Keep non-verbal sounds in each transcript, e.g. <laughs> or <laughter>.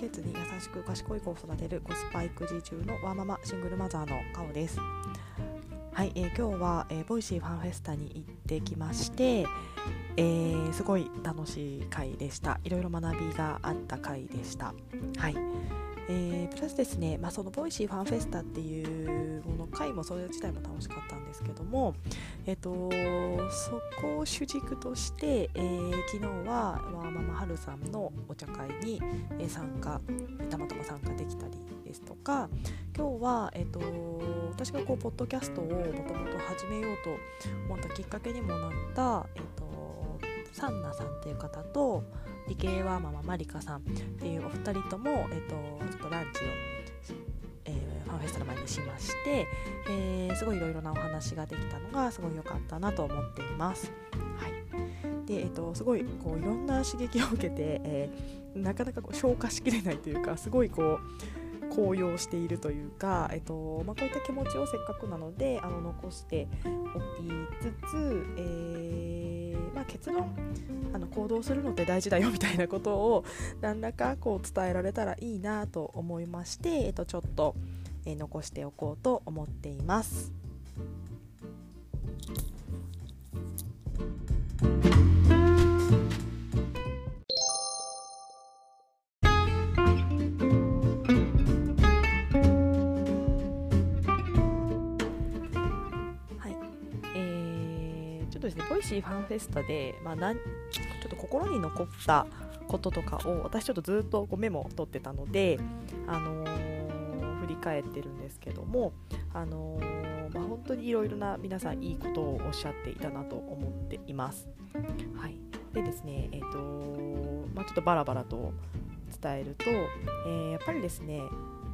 家計に優しく賢い子を育てるコスパ育児中のワーママシングルマザーのカオです。はい、えー、今日は、えー、 Voicy ファンフェスタに行ってきまして、えー、すごい楽しい回でした。いろいろ学びがあった回でした。はい。えー、プラスですね、まあ、その Voicy ファンフェスタっていうもの回もそれ自体も楽しかったんですけども、えーと、そこを主軸として、えー、昨日はワーママハルさんのお茶会に、参加たまたま参加できたりですとか今日は、えーと、私がこうポッドキャストをもともと始めようと思ったきっかけにもなった、えーとサンナさんという方と理系はマママリカさんっていうお二人とも、えっと、ちょっとランチを、ファンフェスタの前にしまして、えー、すごいいろいろなお話ができたのがすごい良かったなと思っています。はいでえっと、すごいこういろんな刺激を受けて、えー、なかなかこう消化しきれないというかすごいこう高揚しているというか、えっとまあ、こういった気持ちをせっかくなのであの残しておきつつ、えーまあ、結論あの行動するのって大事だよみたいなことを何らかこう伝えられたらいいなと思いまして、えっと、ちょっと、えー、残しておこうと思っています。とですね Voicy ファンフェスタで、まあ、なんちょっと心に残ったこととかを私ちょっとずっとこうメモを取ってたので、あのー、振り返ってるんですけども、あのー、まあ、本当にいろいろな皆さんいいことをおっしゃっていたなと思っています。はい、でですね、えーとまあ、ちょっとバラバラと伝えると、えー、やっぱりですね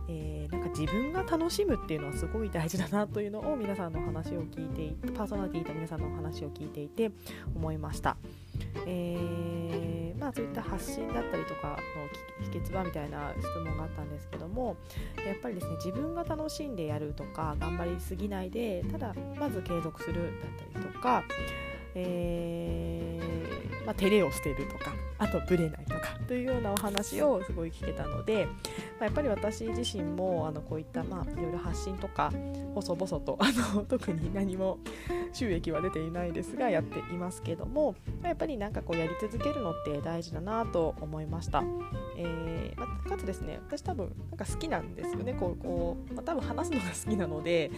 えー、なんか自分が楽しむっていうのはすごい大事だなというのを皆さんの話を聞いていてパーソナリティと皆さんのお話を聞いていて思いました、えー、まあ、そういった発信だったりとかの秘訣はみたいな質問があったんですけどもやっぱりですね自分が楽しんでやるとか頑張りすぎないでただまず継続するだったりとかえー、まあ、照れを捨てるとかあとブレないとかというようなお話をすごい聞けたので、まあ、やっぱり私自身もあのこういった、まあ、いろいろ発信とか細々とあの <laughs> 特に何も収益は出ていないですがやっていますけども、まあ、やっぱりなんかこうやり続けるのって大事だなと思いました、えー、まあ、かつですね私多分なんか好きなんですよね。こうこう、まあ、多分話すのが好きなので、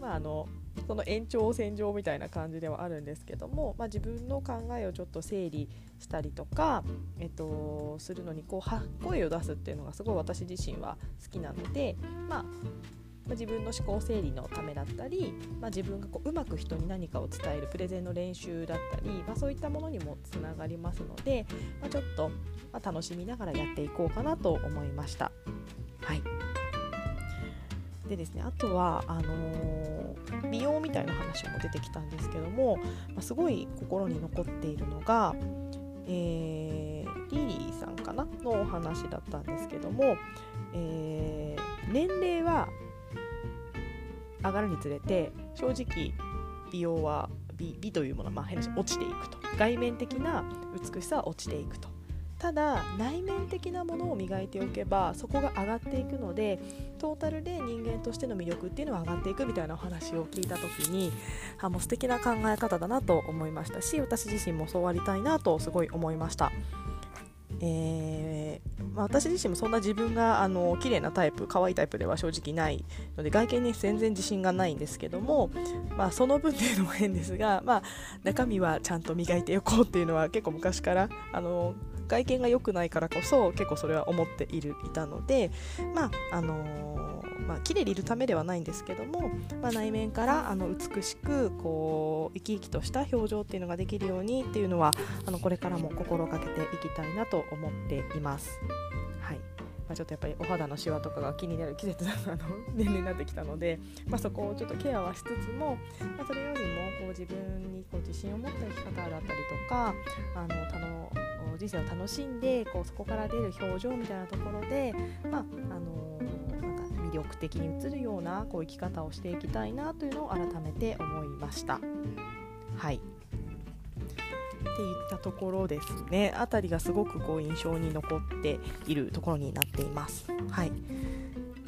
まあ、あのその延長線上みたいな感じではあるんですけども、まあ、自分の考えをちょっと整理したりとか、えっと、するのにこうは声を出すっていうのがすごい私自身は好きなので、まあ、自分の思考整理のためだったり、まあ、自分がこううまく人に何かを伝えるプレゼンの練習だったり、まあ、そういったものにもつながりますので、まあ、ちょっと、ま楽しみながらやっていこうかなと思いました。でですねあとはあのー、美容みたいな話も出てきたんですけども、まあ、すごい心に残っているのが、えー、リリーさんかなのお話だったんですけども、えー、年齢は上がるにつれて正直美容は美美というものはまあ変な話落ちていくと。外面的な美しさは落ちていくと。ただ内面的なものを磨いておけばそこが上がっていくのでトータルで人間としての魅力っていうのは上がっていくみたいなお話を聞いた時にあもう素敵な考え方だなと思いましたし私自身もそうありたいなとすごい思いました。えーまあ、私自身もそんな自分があの綺麗なタイプ可愛いタイプでは正直ないので外見に全然自信がないんですけども、まあ、その分っていうのも変ですが、まあ、中身はちゃんと磨いていこうっていうのは結構昔からあの外見が良くないからこそ結構それは思っているいたのでまああのー、まあ綺麗でいるためではないんですけども、まあ、内面からあの美しくこう生き生きとした表情っていうのができるようにっていうのはあのこれからも心がけていきたいなと思っています。はいまあ、ちょっとやっぱりお肌のシワとかが気になる季節なの <laughs> 年齢になってきたので、まあ、そこをちょっとケアはしつつも、まあ、それよりもこう自分にこう自信を持った生き方だったりとかあの人生を楽しんでこうそこから出る表情みたいなところで、まああのなんか魅力的に映るようなこう生き方をしていきたいなというのを改めて思いました。はいっていったところですね辺りがすごくこう印象に残っているところになっています。はい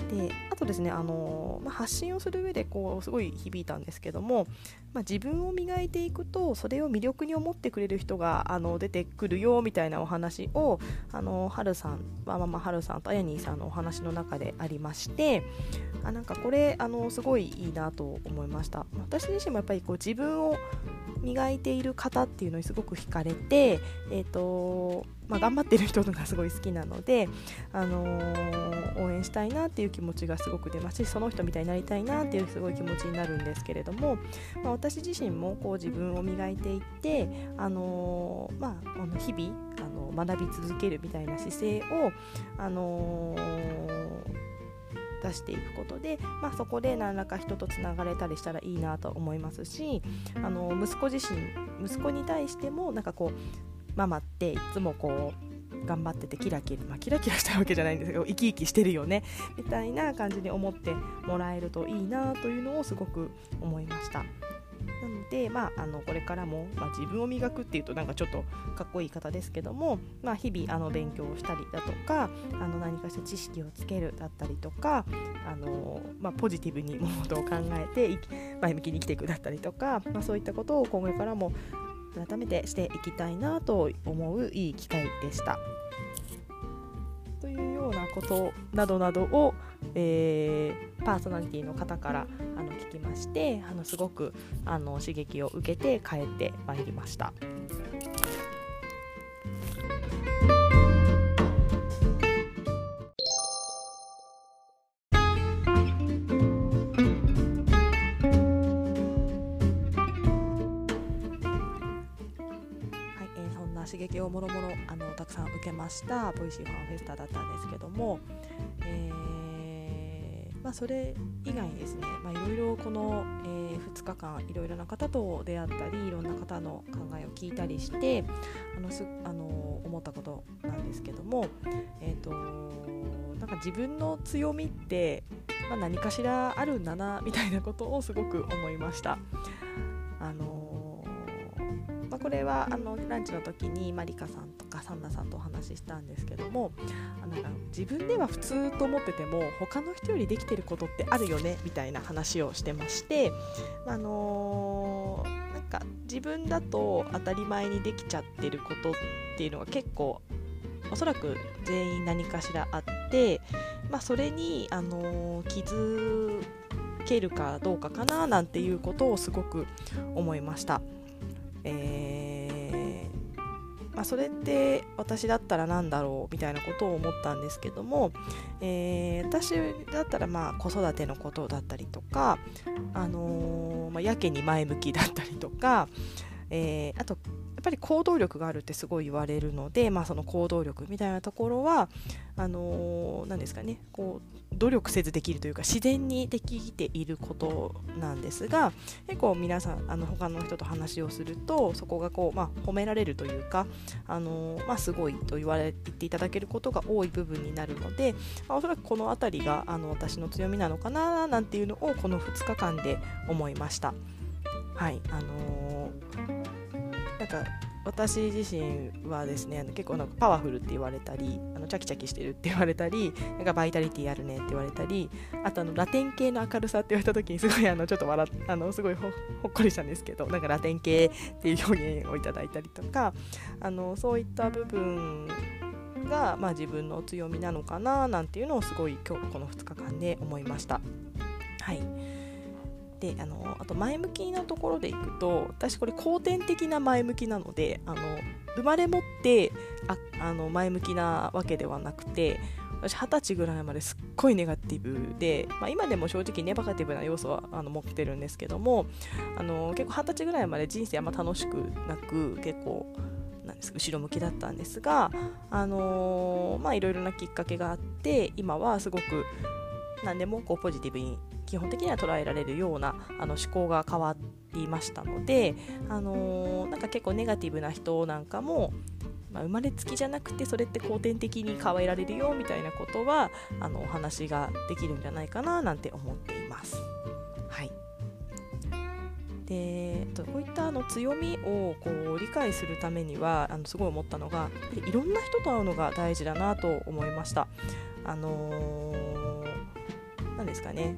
であとですね、あのまあ、発信をする上でこうすごい響いたんですけども、まあ、自分を磨いていくとそれを魅力に思ってくれる人があの出てくるよみたいなお話をあの春さんママ春さんとあやにーさんのお話の中でありましてあなんかこれあのすごいいいなと思いました。私自身もやっぱりこう自分を磨いている方っていうのにすごく惹かれて、えーとまあ、頑張ってる人がすごい好きなので、あのー、応援したいなっていう気持ちがすごく出ますしその人みたいになりたいなっていうすごい気持ちになるんですけれども、まあ、私自身もこう自分を磨いていって、あのー、まあ、日々あの学び続けるみたいな姿勢を、あのー出していくことで、まあ、そこで何らか人とつながれたりしたらいいなと思いますしあの息子自身息子に対してもなんかこうママっていつもこう頑張っててキラキラ、まあ、キラキラしたわけじゃないんですけど生き生きしてるよねみたいな感じに思ってもらえるといいなというのをすごく思いました。なので、まあ、あのこれからも、まあ、自分を磨くっていうとなんかちょっとかっこいい方ですけども、まあ、日々あの勉強をしたりだとかあの何かしら知識をつけるだったりとかあの、まあ、ポジティブに物事を考えて <laughs> 前向きに生きていくだったりとか、まあ、そういったことを今後からも改めてしていきたいなと思ういい機会でした。ことなどなどを、えー、パーソナリティの方からあの聞きましてあのすごくあの刺激を受けて帰ってまいりました。けました Voicy ファンフェスタだったんですけども、えー、まあ、それ以外にですねいろいろこの、えー、2日間いろいろな方と出会ったりいろんな方の考えを聞いたりしてあのすあの思ったことなんですけども、えーと、なんか自分の強みって、まあ、何かしらあるんだなみたいなことをすごく思いました。これはあのランチの時にマリカさんとかサンナさんとお話ししたんですけどもあなんか自分では普通と思ってても他の人よりできてることってあるよねみたいな話をしてまして、あのー、なんか自分だと当たり前にできちゃってることっていうのが結構おそらく全員何かしらあって、まあ、それに、あのー、気づけるかどうかかななんていうことをすごく思いました。えー、まあ、それって私だったら何だろうみたいなことを思ったんですけども、えー、私だったらまあ子育てのことだったりとか、あのー、まあ、やけに前向きだったりとか、えー、あとぱり行動力があるってすごい言われるので、まあ、その行動力みたいなところはあのー、ですかねこう努力せずできるというか自然にできていることなんですが結構皆さんあの他の人と話をするとそこがこう、まあ、褒められるというか、あのー、まあ、すごいと言われていただけることが多い部分になるので、まあ、おそらくこの辺りがあの私の強みなのかななんていうのをこの2日間で思いました。はいあのー、なんか私自身はですね結構なんかパワフルって言われたりあのチャキチャキしてるって言われたりなんかバイタリティあるねって言われたりあとあのラテン系の明るさって言われた時にすごいあのちょっと笑あのすごいほっこりしたんですけどなんかラテン系っていう表現をいただいたりとかあのそういった部分が、まあ、自分の強みなのかななんていうのをすごい今日この2日間で思いました。はいであのあと前向きなところでいくと私これ後天的な前向きなのであの生まれ持ってああの前向きなわけではなくて私二十歳ぐらいまですっごいネガティブで、まあ、今でも正直ネバガティブな要素はあの持ってるんですけどもあの結構二十歳ぐらいまで人生あんま楽しくなく結構なんです後ろ向きだったんですが、あのー、まあいろいろなきっかけがあって今はすごく何でもこうポジティブに基本的には捉えられるようなあの思考が変わりましたので、あのー、なんか結構ネガティブな人なんかも、まあ、生まれつきじゃなくてそれって後天的に変えられるよみたいなことはあのお話ができるんじゃないかななんて思っています。はいでこういったあの強みをこう理解するためにはあのすごい思ったのがいろんな人と会うのが大事だなと思いました。あのー、ですかね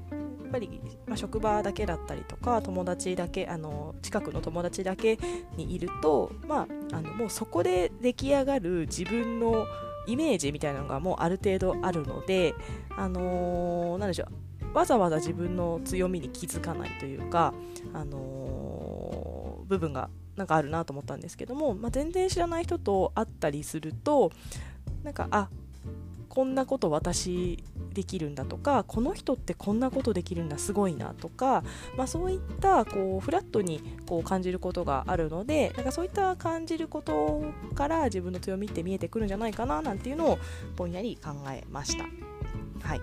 ぱり、まあ、職場だけだったりとか友達だけあの近くの友達だけにいると、まあ、あのもうそこで出来上がる自分のイメージみたいなのがもうある程度あるので、あのー、でしょうわざわざ自分の強みに気づかないというか、あのー、部分がなんかあるなと思ったんですけども、まあ、全然知らない人と会ったりするとなんかあこんなこと私できるんだとかこの人ってこんなことできるんだすごいなとか、まあ、そういったこうフラットにこう感じることがあるのでなんかそういった感じることから自分の強みって見えてくるんじゃないかななんていうのをぼんやり考えました。はい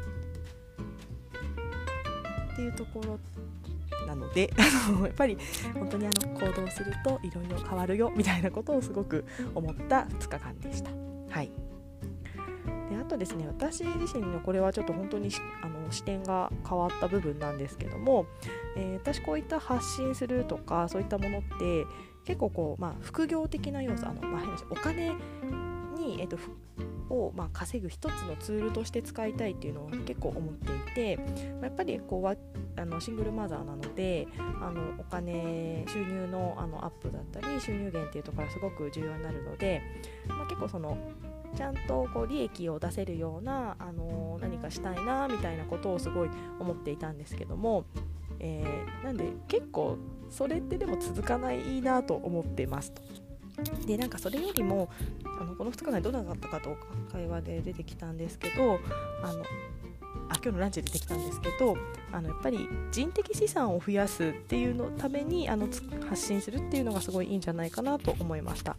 っていうところなので <laughs> やっぱり本当にあの行動するといろいろ変わるよみたいなことをすごく思った2日間でした。はいとですね私自身のこれはちょっと本当にあの視点が変わった部分なんですけども、えー、私こういった発信するとかそういったものって結構こう、まあ、副業的な要素あの、まあ、お金に、えーと、を、まあ、稼ぐ一つのツールとして使いたいっていうのを結構思っていて、ま、やっぱりこうあのシングルマザーなのであのお金収入のあのアップだったり収入源っていうところがすごく重要になるので、まあ、結構そのちゃんとこう利益を出せるような、あの何かしたいなみたいなことをすごい思っていたんですけども、えー、なんで結構それってでも続かないなと思ってますと。でなんかそれよりもあのこの2日間どうなかったかと会話で出てきたんですけどあのあ今日のランチでできたんですけどあのやっぱり人的資産を増やすっていうのためにあの発信するっていうのがすごいいいんじゃないかなと思いました。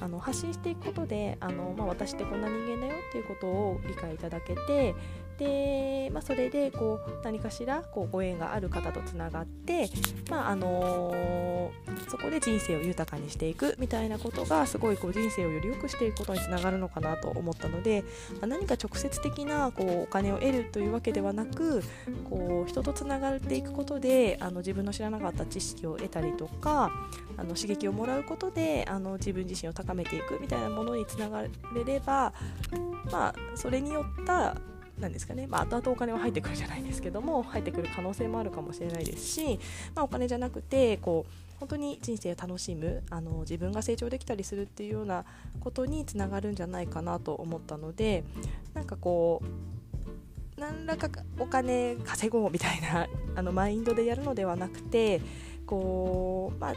あの発信していくことであの、まあ、私ってこんな人間だよっていうことを理解いただけてで、まあ、それでこう何かしらこうご縁がある方とつながって、まああのー、そこで人生を豊かにしていくみたいなことがすごいこう人生をより良くしていくことにつながるのかなと思ったので、まあ、何か直接的なこうお金を得るというわけではなくこう人とつながっていくことであの自分の知らなかった知識を得たりとかあの刺激をもらうことであの自分自身を高めていくみたいなものにつながれれば、まあ、それによったなんですかね、まあ、後々お金は入ってくるじゃないですけども入ってくる可能性もあるかもしれないですし、まあ、お金じゃなくてこう本当に人生を楽しむあの自分が成長できたりするっていうようなことにつながるんじゃないかなと思ったのでなんかこう何らかお金稼ごうみたいな <laughs> あのマインドでやるのではなくてこう、まあ、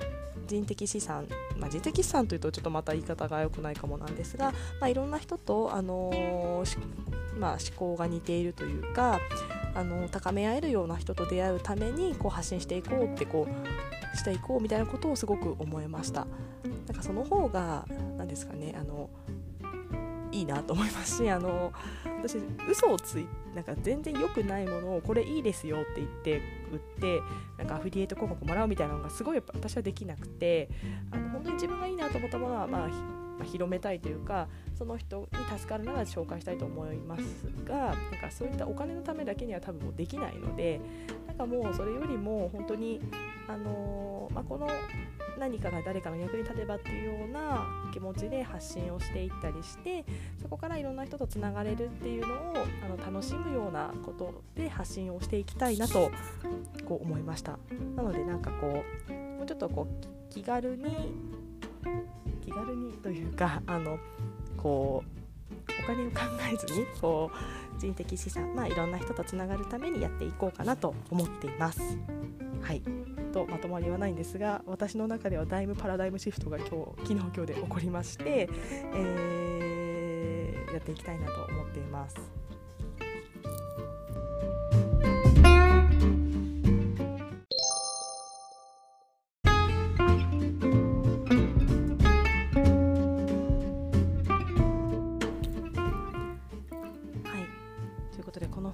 人的資産、まあ、人的資産というとちょっとまた言い方が良くないかもなんですが、まあ、いろんな人と、あのー、まあ、思考が似ているというかあの高め合えるような人と出会うためにこう発信していこうってこうしていこうみたいなことをすごく思いました。なんかその方が何ですかねあのいいなと思いますしあの私嘘をついなんか全然良くないものをこれいいですよって言って売ってなんかアフィリエイト広告もらうみたいなのがすごいやっぱ私はできなくてあの本当に自分がいいなと思ったものは、まあ、広めたいというかその人に助かるなら紹介したいと思いますがなんかそういったお金のためだけには多分もうできないのでなんかもうそれよりも本当にあのー、まあ、この何かが誰かの役に立てばっていうような気持ちで発信をしていったりしてそこからいろんな人とつながれるっていうのをあの楽しむようなことで発信をしていきたいなとこう思いました。なのでなんかこうもうちょっとこう気軽に軽にというか <laughs> あのこうお金を考えずに <laughs> こう人的資産、まあ、いろんな人とつながるためにやっていこうかなと思っています。はいとまとまりはないんですが私の中ではだいぶパラダイムシフトが今日昨日今日で起こりまして、えー、やっていきたいなと思っています。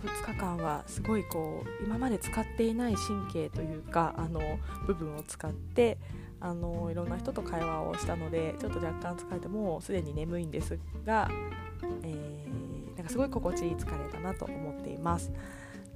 2日間はすごいこう今まで使っていない神経というかあの部分を使ってあのいろんな人と会話をしたのでちょっと若干疲れてもうすでに眠いんですが、えー、なんかすごい心地いい疲れだなと思っています。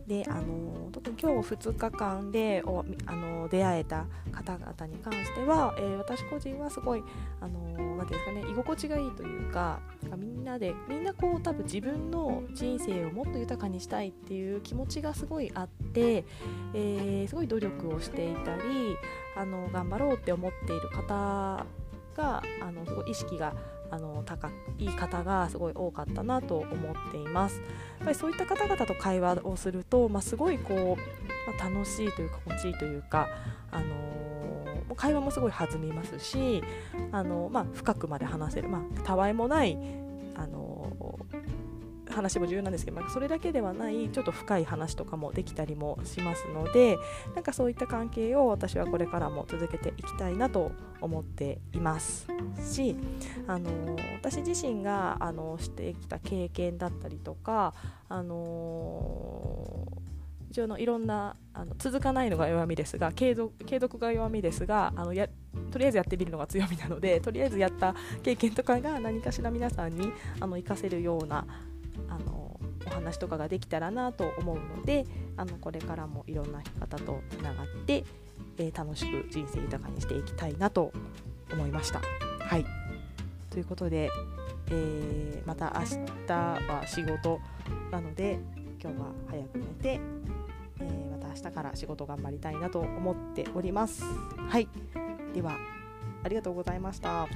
であの特に今日2日間でおあの出会えた方々に関しては、えー、私個人はすごいあのなんていうんですかね居心地がいいというかみんなでみんなこう多分自分の人生をもっと豊かにしたいっていう気持ちがすごいあって、えー、すごい努力をしていたりあの頑張ろうって思っている方があのすごい意識があの高い方がすごい多かったなと思っています。やっぱりそういった方々と会話をすると、まあ、すごいこう、まあ、楽しいというか心地いいというか、あのー、会話もすごい弾みますし、あのまあ、深くまで話せる、まあ、たわいもない、あの話も重要なんですけど、まあ、それだけではないちょっと深い話とかもできたりもしますのでなんかそういった関係を私はこれからも続けていきたいなと思っていますしあの私自身があのしてきた経験だったりとかあの一応のいろんなあの続かないのが弱みですが継続継続が弱みですがあのやとりあえずやってみるのが強みなのでとりあえずやった経験とかが何かしら皆さんにあの活かせるようなあのお話とかができたらなと思うのであのこれからもいろんな方とつながって、えー、楽しく人生豊かにしていきたいなと思いました。はいということで、えー、また明日は仕事なので今日は早く寝て、えー、また明日から仕事頑張りたいなと思っております。はいではありがとうございました。